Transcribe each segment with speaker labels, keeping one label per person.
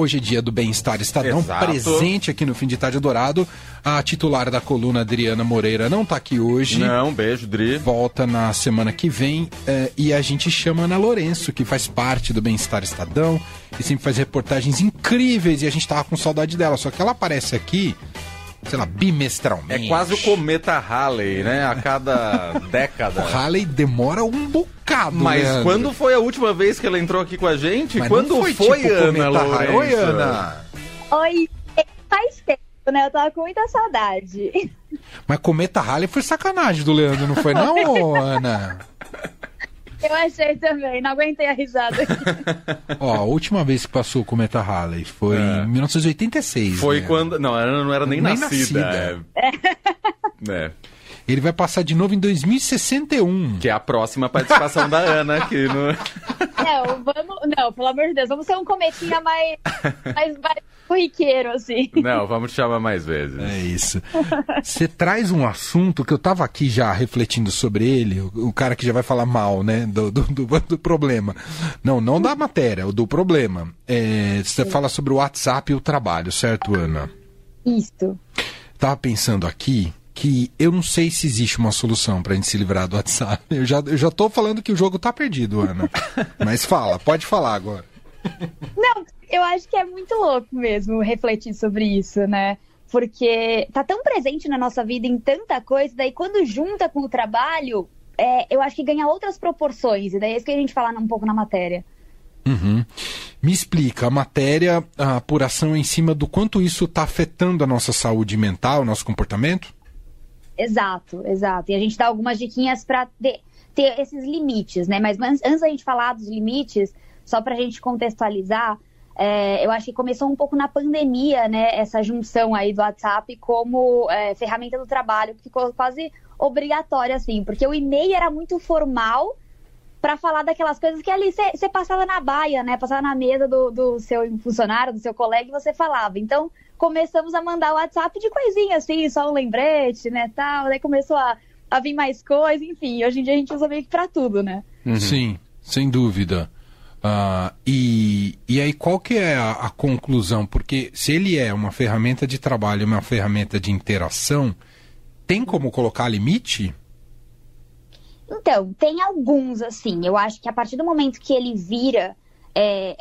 Speaker 1: hoje é dia do Bem-Estar Estadão,
Speaker 2: Exato.
Speaker 1: presente aqui no Fim de Tarde Dourado. A titular da coluna, Adriana Moreira, não tá aqui hoje.
Speaker 2: Não, beijo, Dri.
Speaker 1: Volta na semana que vem eh, e a gente chama Ana Lourenço, que faz parte do Bem-Estar Estadão e sempre faz reportagens incríveis e a gente tava com saudade dela. Só que ela aparece aqui, sei lá, bimestralmente.
Speaker 2: É quase o cometa Halley, né? A cada década.
Speaker 1: O Halley demora um bocado,
Speaker 2: Mas
Speaker 1: Leandro.
Speaker 2: quando foi a última vez que ela entrou aqui com a gente?
Speaker 1: Mas
Speaker 2: quando
Speaker 1: foi,
Speaker 2: foi,
Speaker 1: tipo,
Speaker 2: Ana. Lourenço?
Speaker 1: Oi, Ana.
Speaker 3: Oi, faz tempo, né? Eu tava com muita saudade.
Speaker 1: Mas Cometa Halley foi sacanagem do Leandro, não foi não, Ana?
Speaker 3: Eu achei também, não aguentei a risada.
Speaker 1: Ó, a última vez que passou o Cometa Halley foi
Speaker 2: É.
Speaker 1: em 1986.
Speaker 2: Foi
Speaker 1: né?
Speaker 2: quando. Não, ela não era nem,
Speaker 1: Nem
Speaker 2: nascida. É. É.
Speaker 1: Ele vai passar de novo em 2061.
Speaker 2: Que é a próxima participação da Ana aqui no.
Speaker 3: não, vamos. Não, pelo amor de Deus, vamos ser um cometinha mais, mais, mais corriqueiro, assim.
Speaker 2: Não, vamos te chamar mais vezes.
Speaker 1: É isso. Você traz um assunto que eu tava aqui já refletindo sobre ele, o, o cara que já vai falar mal, né, do, do, do- do problema. Não, não da matéria, o do problema. É, Você fala sobre o WhatsApp e o trabalho, certo, Ana?
Speaker 3: Isso.
Speaker 1: Tava pensando aqui que eu não sei se existe uma solução pra gente se livrar do WhatsApp. Eu já, eu já tô falando que o jogo tá perdido, Ana. Mas fala, pode falar agora.
Speaker 3: Não, eu acho que é muito louco mesmo refletir sobre isso, né? Porque tá tão presente na nossa vida em tanta coisa, daí quando junta com o trabalho, é, eu acho que ganha outras proporções. E daí é isso que a gente fala um pouco na matéria.
Speaker 1: Uhum. Me explica, a matéria, a apuração em cima do quanto isso está afetando a nossa saúde mental, o nosso comportamento?
Speaker 3: Exato, exato. E a gente dá algumas diquinhas para ter, ter esses limites, né? Mas antes, da gente falar dos limites, só para a gente contextualizar, é, eu acho que começou um pouco na pandemia, né? Essa junção aí do WhatsApp como é, ferramenta do trabalho, que ficou quase obrigatória, assim, porque o e-mail era muito formal para falar daquelas coisas que ali você passava na baia, né? Passava na mesa do, do seu funcionário, do seu colega e você falava. Então, começamos a mandar WhatsApp de coisinha assim, só um lembrete, né, tal. Daí começou a, a vir mais coisa, enfim. Hoje em dia a gente usa meio que pra tudo, né?
Speaker 1: Sim, sem dúvida. Ah, e, e aí, qual que é a, a conclusão? Porque se ele é uma ferramenta de trabalho, uma ferramenta de interação, tem como colocar limite?
Speaker 3: Então, tem alguns, assim. Eu acho que a partir do momento que ele vira é,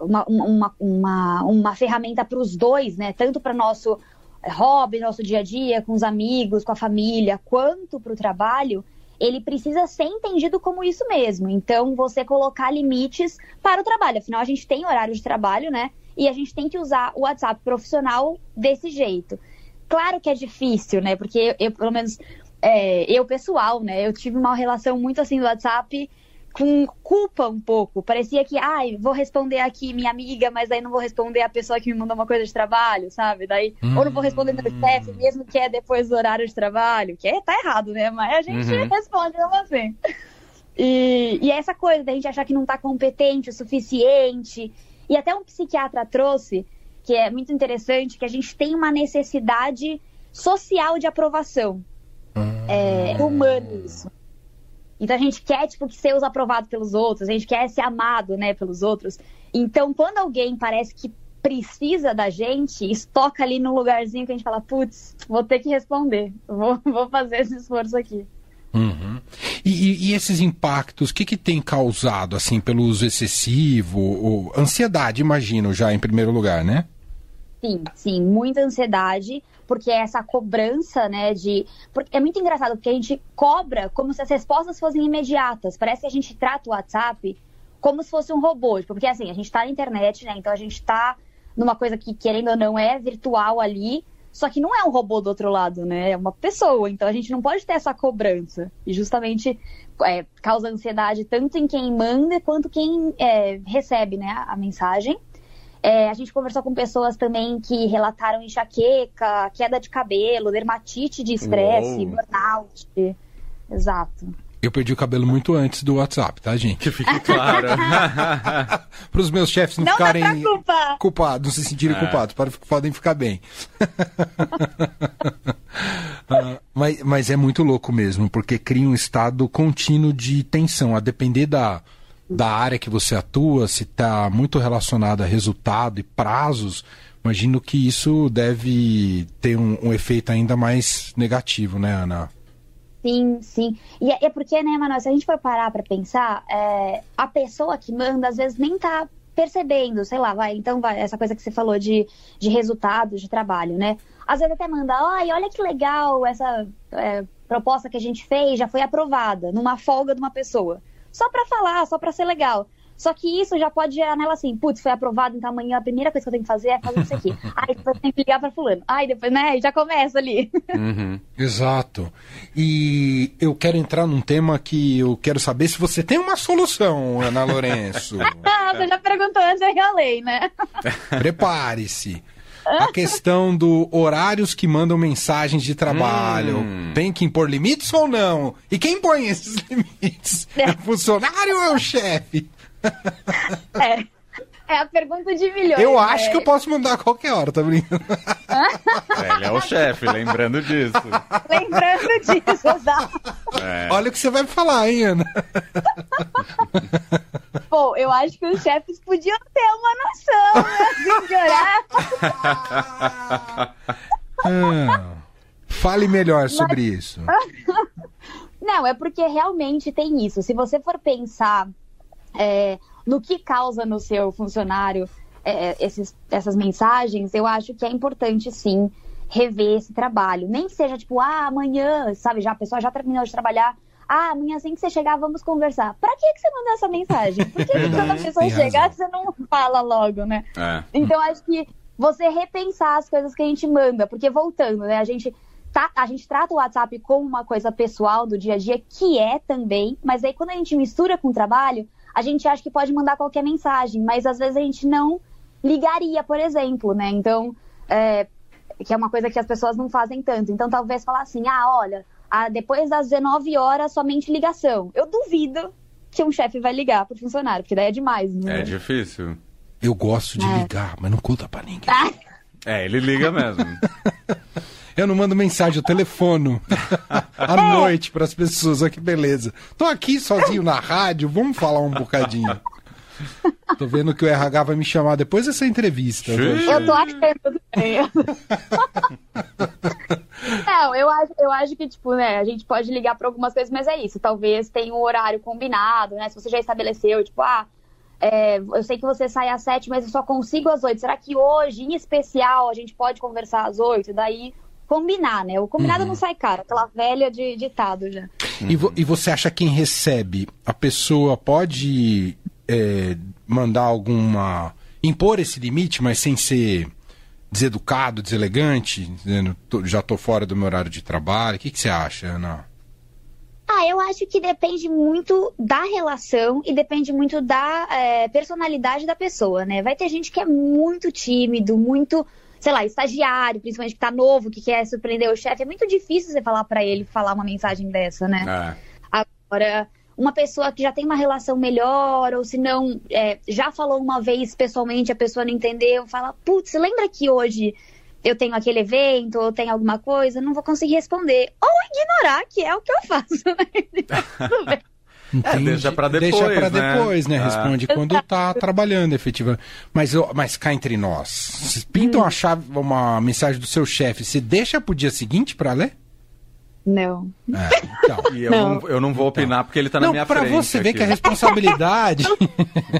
Speaker 3: uma, uma, uma, uma ferramenta para os dois, né? Tanto para nosso hobby, nosso dia a dia, com os amigos, com a família, quanto para o trabalho, ele precisa ser entendido como isso mesmo. Então, você colocar limites para o trabalho. Afinal, a gente tem horário de trabalho, né? E a gente tem que usar o WhatsApp profissional desse jeito. Claro que é difícil, né? Porque eu, eu, pelo menos, é, eu pessoal, né? Eu tive uma relação muito assim do WhatsApp com culpa um pouco. Parecia que, ai, vou responder aqui minha amiga, mas aí não vou responder a pessoa que me mandou uma coisa de trabalho, sabe? Daí,
Speaker 1: Hum.
Speaker 3: ou não vou responder meu chefe, mesmo que é depois do horário de trabalho, que é, tá errado, né? Mas a gente
Speaker 2: Uhum.
Speaker 3: responde mesmo assim. E, e é essa coisa da gente achar que não tá competente o suficiente. E até um psiquiatra trouxe, que é muito interessante, que a gente tem uma necessidade social de aprovação. É humano isso. Então a gente quer, tipo, que ser aprovado pelos outros, a gente quer ser amado, né, pelos outros. Então, quando alguém parece que precisa da gente, isso toca ali no lugarzinho que a gente fala, putz, vou ter que responder, vou, vou fazer esse esforço aqui.
Speaker 1: Uhum. E, e- e esses impactos, o que, que tem causado, assim, pelo uso excessivo? Ou, ansiedade, imagino, já em primeiro lugar, né?
Speaker 3: Sim, sim, muita ansiedade, porque é essa cobrança, né, de... Porque é muito engraçado, porque a gente cobra como se as respostas fossem imediatas. Parece que a gente trata o WhatsApp como se fosse um robô. Tipo, porque, assim, a gente tá na internet, né, então a gente tá numa coisa que, querendo ou não, é virtual ali, só que não é um robô do outro lado, né, é uma pessoa. Então a gente não pode ter essa cobrança. E justamente é, causa ansiedade tanto em quem manda quanto quem é, recebe, né, a mensagem. É, a gente conversou com pessoas também que relataram enxaqueca, queda de cabelo, dermatite de estresse, burnout. Exato.
Speaker 1: Eu perdi o cabelo muito antes do WhatsApp, tá, gente?
Speaker 2: Que fique claro.
Speaker 1: Para os meus chefes não,
Speaker 3: Não
Speaker 1: ficarem culpados, não se sentirem
Speaker 2: É.
Speaker 1: culpados, podem, podem ficar bem. Ah, mas, mas é muito louco mesmo, porque cria um estado contínuo de tensão, a depender da, da área que você atua, se está muito relacionado a resultado e prazos, imagino que isso deve ter um, um efeito ainda mais negativo, né, Ana?
Speaker 3: Sim, sim. E é, é porque, né, Manoel, se a gente for parar para pensar, é, a pessoa que manda às vezes nem tá percebendo, sei lá, vai, então vai, essa coisa que você falou de, de resultados de trabalho, né? Às vezes até manda, ai, olha que legal, essa é, proposta que a gente fez já foi aprovada, numa folga de uma pessoa. Só para falar, só para ser legal. Só que isso já pode gerar nela assim, putz, foi aprovado, então amanhã a primeira coisa que eu tenho que fazer é fazer isso aqui. Aí depois tem que ligar para fulano. Aí depois, né, já começa ali.
Speaker 1: Uhum. Exato. E eu quero entrar num tema que eu quero saber se você tem uma solução, Ana Lourenço.
Speaker 3: Ah, você já perguntou antes, eu falei, né?
Speaker 1: Prepare-se. A questão do horários que mandam mensagens de trabalho. Hum. Tem que impor limites ou não? E quem põe esses limites? É o funcionário ou é o chefe?
Speaker 3: É. É a pergunta de milhões.
Speaker 1: Eu acho é. que eu posso mandar a qualquer hora, tá brincando?
Speaker 2: É, ele é o chefe, lembrando disso.
Speaker 3: Lembrando disso, exato.
Speaker 1: É. Olha o que você vai falar, hein, Ana?
Speaker 3: Pô, eu acho que os chefes podiam ter uma noção, né? De
Speaker 1: orar. Ah, fale melhor sobre Mas... isso.
Speaker 3: Não, é porque realmente tem isso. Se você for pensar é, no que causa no seu funcionário é, esses, essas mensagens, eu acho que é importante sim rever esse trabalho. Nem seja tipo, ah, amanhã, sabe, já a pessoa já terminou de trabalhar. Ah, amanhã assim que você chegar, vamos conversar. Pra que, que você mandou essa mensagem? Por que, que quando a pessoa chegar, você não fala logo, né? É. Então, acho que você repensar as coisas que a gente manda, porque voltando, né? A gente, tá, a gente trata o WhatsApp como uma coisa pessoal do dia a dia, que é também, mas aí quando a gente mistura com o trabalho, a gente acha que pode mandar qualquer mensagem, mas às vezes a gente não ligaria, por exemplo, né? Então, é, que é uma coisa que as pessoas não fazem tanto. Então, talvez falar assim, ah, olha, depois das 19 horas, somente ligação. Eu duvido que um chefe vai ligar pro funcionário, porque daí é demais.
Speaker 2: Né? É difícil.
Speaker 1: Eu gosto de é. ligar, mas não conta pra ninguém.
Speaker 2: É, ele liga mesmo.
Speaker 1: Eu não mando mensagem, eu telefono à é. noite para as pessoas. Olha que beleza. Tô aqui sozinho na rádio, vamos falar um bocadinho. Tô vendo que o RH vai me chamar depois dessa entrevista.
Speaker 3: Eu tô achando também. Não, eu acho, eu acho que, tipo, né, a gente pode ligar para algumas coisas, mas é isso. Talvez tenha um horário combinado, né? Se você já estabeleceu, tipo, ah, é, eu sei que você sai às sete, mas eu só consigo às oito. Será que hoje, em especial, a gente pode conversar às oito? Daí combinar, né? O combinado uhum. não sai caro, aquela velha de ditado já.
Speaker 1: E, vo, e, você acha que quem recebe, a pessoa pode é, mandar alguma. impor esse limite, mas sem ser deseducado, deselegante, dizendo já estou fora do meu horário de trabalho? O que, que você acha, Ana?
Speaker 3: Ah, eu acho que depende muito da relação e depende muito da é, personalidade da pessoa, né? Vai ter gente que é muito tímido, muito sei lá, estagiário, principalmente que tá novo, que quer surpreender o chefe, é muito difícil você falar para ele falar uma mensagem dessa, né? É. Agora, uma pessoa que já tem uma relação melhor, ou se não, é, já falou uma vez pessoalmente, a pessoa não entendeu, fala, putz, lembra que hoje eu tenho aquele evento, ou tem alguma coisa, não vou conseguir responder. Ou ignorar, que é o que eu faço, né? Tudo bem.
Speaker 1: É, deixa para depois, deixa pra né? depois, né? Ah. Responde quando tá trabalhando, efetivamente. Mas, mas cá entre nós, pinta uma, chave, uma mensagem do seu chefe, você deixa pro dia seguinte para ler?
Speaker 3: Não.
Speaker 2: É, então. E eu não. não. eu não vou opinar então. porque ele tá na minha
Speaker 1: pra
Speaker 2: frente.
Speaker 1: Pra você ver que a responsabilidade.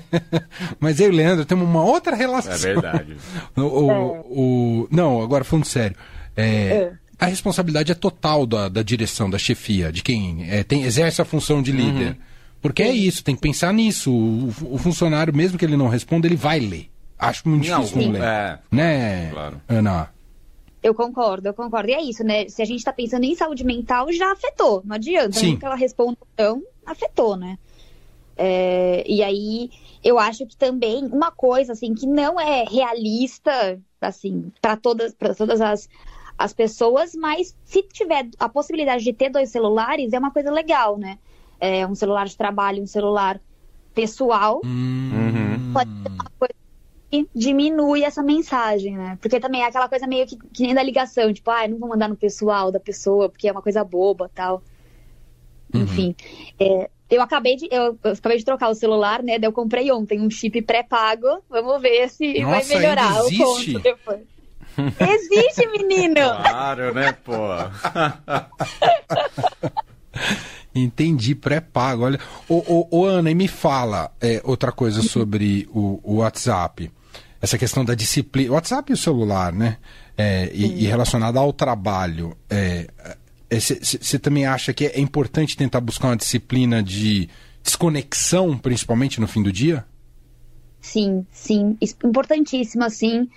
Speaker 1: Mas eu e o Leandro temos uma outra relação. É
Speaker 2: verdade.
Speaker 1: o, o, é. o... Não, agora falando sério. É, é a responsabilidade é total da, da direção, da chefia, de quem é, tem, exerce a função de líder. Uhum. Porque é isso, tem que pensar nisso. O, o, funcionário, mesmo que ele não responda, ele vai ler. Acho muito não, difícil não ler. É, né, claro. Ana?
Speaker 3: Eu concordo, eu concordo. E é isso, né? Se a gente está pensando em saúde mental, já afetou. Não adianta. Sim. que ela responda não, afetou, né? É, e aí, eu acho que também uma coisa, assim, que não é realista, assim, para todas, todas as as pessoas, mas se tiver a possibilidade de ter dois celulares, é uma coisa legal, né? É um celular de trabalho, um celular pessoal. Uhum. Pode ser uma coisa que diminui essa mensagem, né? Porque também é aquela coisa meio que, que nem da ligação, tipo, ah, não vou mandar no pessoal da pessoa, porque é uma coisa boba tal. Uhum. Enfim. É, eu acabei de eu, eu acabei de trocar o celular, né? Daí eu comprei ontem um chip pré-pago. Vamos ver se
Speaker 1: Nossa,
Speaker 3: vai melhorar o ponto depois. Existe, menino!
Speaker 2: Claro, né, pô?
Speaker 1: Entendi, pré-pago. Olha, ô, ô, ô, Ana, e me fala é, outra coisa sobre o, o WhatsApp. Essa questão da disciplina. O WhatsApp e o celular, né? É, e, e relacionado ao trabalho. Você também acha que é importante tentar buscar uma disciplina de desconexão, principalmente no fim do dia?
Speaker 3: Sim, sim, importantíssimo assim,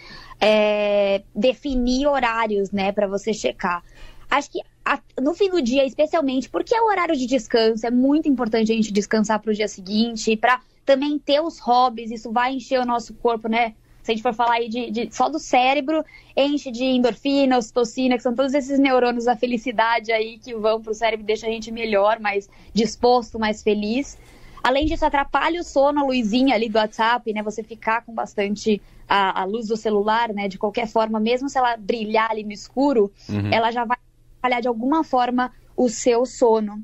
Speaker 3: é, definir horários, né, para você checar. Acho que a- no fim do dia, especialmente, porque é o horário de descanso, é muito importante a gente descansar para o dia seguinte, para também ter os hobbies, isso vai encher o nosso corpo, né? Se a gente for falar aí de, de- só do cérebro, enche de endorfina, ocitocina, que são todos esses neurônios da felicidade aí que vão pro cérebro e deixam a gente melhor, mais disposto, mais feliz. Além disso, atrapalha o sono, a luzinha ali do WhatsApp, né? Você ficar com bastante a, a luz do celular, né? De qualquer forma, mesmo se ela brilhar ali no escuro, ela já vai atrapalhar de alguma forma o seu sono.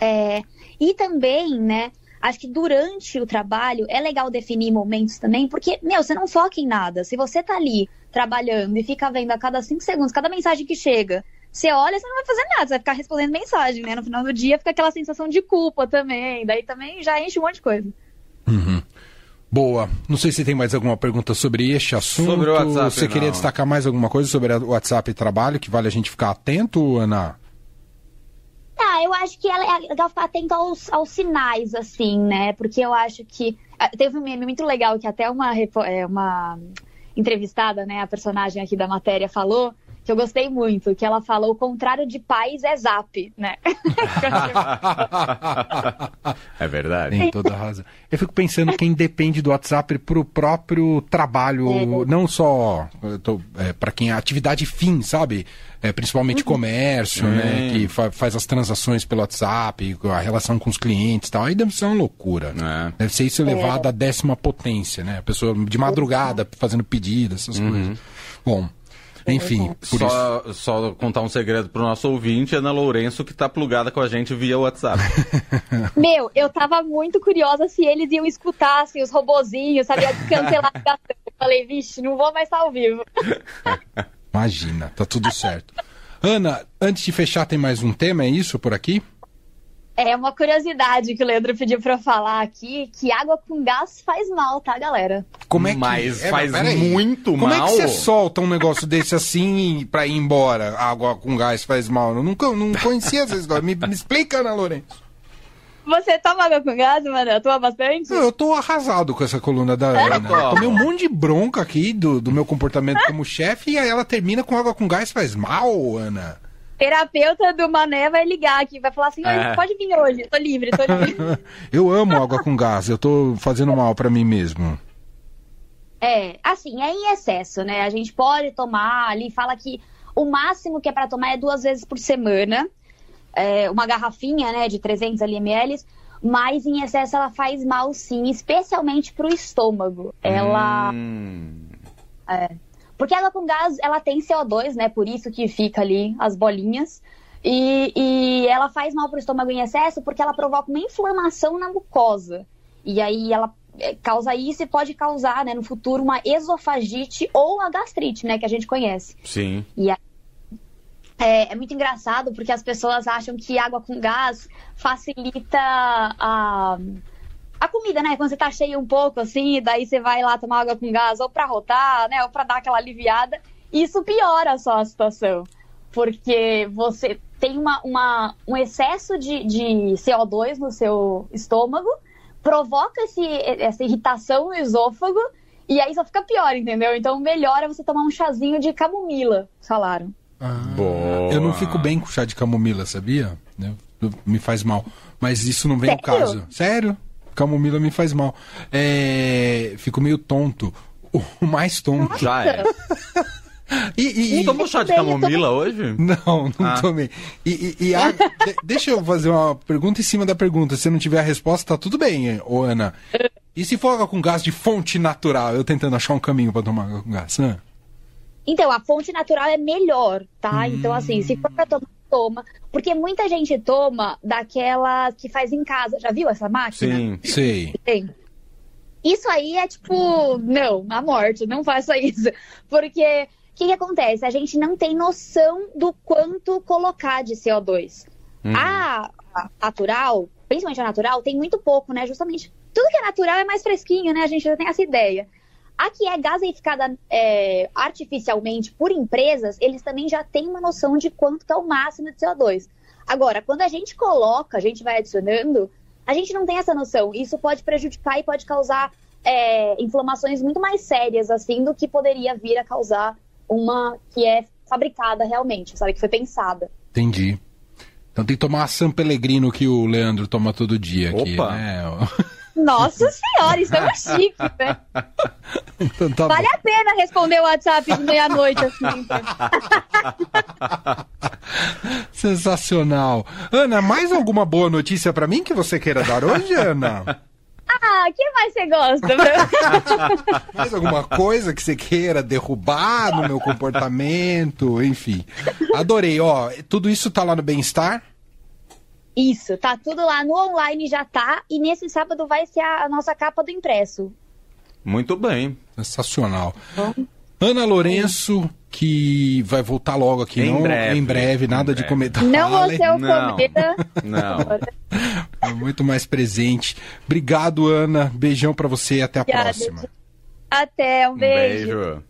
Speaker 3: É, e também, né? Acho que durante o trabalho é legal definir momentos também, porque, meu, você não foca em nada. Se você tá ali trabalhando e fica vendo a cada cinco segundos cada mensagem que chega, você olha, você não vai fazer nada, você vai ficar respondendo mensagem, né? No final do dia fica aquela sensação de culpa também. Daí também já enche um monte de coisa.
Speaker 1: Boa. Não sei se tem mais alguma pergunta sobre este assunto.
Speaker 2: Sobre o WhatsApp,
Speaker 1: Você queria
Speaker 2: não.
Speaker 1: destacar mais alguma coisa sobre o WhatsApp e trabalho que vale a gente ficar atento, Ana?
Speaker 3: Ah, eu acho que é legal ficar atento aos, aos sinais, assim, né? Porque eu acho que. ah, Teve um meme muito legal que até uma, é, uma entrevistada, né, a personagem aqui da matéria falou, que eu gostei muito, que ela falou o contrário de paz é zap, né?
Speaker 2: É verdade.
Speaker 1: Tem toda a razão. Eu fico pensando quem depende do WhatsApp pro próprio trabalho,
Speaker 3: É.
Speaker 1: não só para quem é atividade fim, sabe? É, principalmente comércio, né? Que fa- faz as transações pelo WhatsApp, a relação com os clientes e tal. Aí deve ser uma loucura.
Speaker 2: É.
Speaker 1: Deve ser isso elevado à décima potência, né? A pessoa de madrugada fazendo pedido, essas coisas. Bom, enfim, por isso.
Speaker 2: Só, só contar um segredo pro nosso ouvinte, Ana Lourenço, que tá plugada com a gente via WhatsApp.
Speaker 3: Meu, eu tava muito curiosa se eles iam escutar, assim, os robozinhos, sabe? Cancelar a ligação. Falei, vixe, não vou mais estar ao vivo.
Speaker 1: Imagina, tá tudo certo. Ana, antes de fechar, tem mais um tema, é isso por aqui?
Speaker 3: É uma curiosidade que o Leandro pediu pra eu falar aqui, que água com gás faz mal, tá, galera?
Speaker 1: Como é que
Speaker 2: Mas
Speaker 1: é,
Speaker 2: faz muito
Speaker 1: Como
Speaker 2: mal.
Speaker 1: é que você solta um negócio desse assim pra ir embora? Água com gás faz mal. Eu nunca não conhecia essa história. Me, me explica, Ana Lourenço.
Speaker 3: Você toma água com gás, mano? Toma bastante?
Speaker 1: Eu tô arrasado com essa coluna da Ana.
Speaker 2: toma.
Speaker 1: Tomei um monte de bronca aqui do, do meu comportamento como chefe e aí ela termina com água com gás faz mal, Ana.
Speaker 3: Terapeuta do Mané vai ligar aqui, vai falar assim, "Oi,
Speaker 2: É.
Speaker 3: pode vir hoje, tô livre, tô livre.
Speaker 1: Eu amo água com gás, eu tô fazendo mal pra mim mesmo.
Speaker 3: É, assim, é em excesso, né? A gente pode tomar ali, fala que o máximo que é pra tomar é duas vezes por semana. É, uma garrafinha, né, de 300 ml, mas em excesso ela faz mal sim, especialmente pro estômago. Ela.
Speaker 2: Hum,
Speaker 3: Porque a água com gás, ela tem CO2, né? Por isso que fica ali as bolinhas. E, e ela faz mal pro estômago em excesso porque ela provoca uma inflamação na mucosa. E aí ela é, causa isso e pode causar, né, no futuro, uma esofagite ou a gastrite, né? Que a gente conhece.
Speaker 2: sim.
Speaker 3: E aí, é, é muito engraçado porque as pessoas acham que água com gás facilita a, a comida, né? Quando você tá cheio um pouco assim, daí você vai lá tomar água com gás ou pra rotar, né? Ou pra dar aquela aliviada. Isso piora só a situação. Porque você tem uma, uma- um excesso de, de CO2 no seu estômago, provoca esse, essa irritação no esôfago, e aí só fica pior, entendeu? Então melhor é você tomar um chazinho de camomila, falaram.
Speaker 2: Boa.
Speaker 1: Eu não fico bem com chá de camomila, sabia? Me faz mal. Mas isso não vem ao
Speaker 3: Sério?
Speaker 1: caso. Sério? Camomila me faz mal. É, Fico meio tonto. O mais tonto.
Speaker 2: Já é.
Speaker 1: E, e- e-
Speaker 2: Tomou chá de
Speaker 3: Bem, eu tô-
Speaker 2: camomila hoje?
Speaker 1: Não, não
Speaker 2: Ah.
Speaker 1: tomei. E, e- e a- de- deixa eu fazer uma pergunta em cima da pergunta. Se não tiver a resposta, tá tudo bem, ô Ana. E se for água com gás de fonte natural? Eu tentando achar um caminho pra tomar água com gás. né?
Speaker 3: Então, a fonte natural é melhor, tá? Então, assim, se for pra tomar toma. Porque muita gente toma daquela que faz em casa. Já viu essa máquina?
Speaker 2: Sim.
Speaker 1: Sei.
Speaker 3: Tem. Isso aí é tipo, não, a morte, não faça isso. Porque o que, que acontece? A gente não tem noção do quanto colocar de CO2.
Speaker 2: Uhum.
Speaker 3: A, a natural, principalmente a natural, tem muito pouco, né? Justamente. Tudo que é natural é mais fresquinho, né? A gente já tem essa ideia. A que é gaseificada é, artificialmente por empresas, eles também já têm uma noção de quanto que é o máximo de CO2. Agora, quando a gente coloca, a gente vai adicionando, a gente não tem essa noção. Isso pode prejudicar e pode causar é, inflamações muito mais sérias, assim, do que poderia vir a causar uma que é fabricada realmente, sabe? Que foi pensada.
Speaker 1: Entendi. Então tem que tomar a San Pellegrino que o Leandro toma todo dia aqui,
Speaker 2: Opa.
Speaker 1: né?
Speaker 3: Nossa senhora, estamos chiques, né?
Speaker 1: Então tá
Speaker 3: Vale
Speaker 1: bom.
Speaker 3: a pena responder o WhatsApp de meia-noite, assim.
Speaker 1: Sensacional. Ana, mais alguma boa notícia pra mim que você queira dar hoje, Ana?
Speaker 3: Ah, o que mais você gosta?
Speaker 1: Mais alguma coisa que você queira derrubar no meu comportamento, enfim. Adorei, ó. Tudo isso tá lá no Bem-Estar?
Speaker 3: Isso, tá tudo lá no online, já tá. E nesse sábado vai ser a, a nossa capa do impresso.
Speaker 2: Muito bem.
Speaker 1: Sensacional. Ana Lourenço, que vai voltar logo aqui,
Speaker 2: Em
Speaker 1: não?
Speaker 2: breve,
Speaker 1: em breve, nada
Speaker 2: em
Speaker 1: de comentar.
Speaker 3: Não vou ser o
Speaker 2: Não.
Speaker 3: comida.
Speaker 2: Não.
Speaker 1: Muito mais presente. Obrigado, Ana. Beijão pra você e até a
Speaker 3: Obrigada,
Speaker 1: próxima.
Speaker 3: Até, um
Speaker 2: Um
Speaker 3: beijo.
Speaker 2: beijo.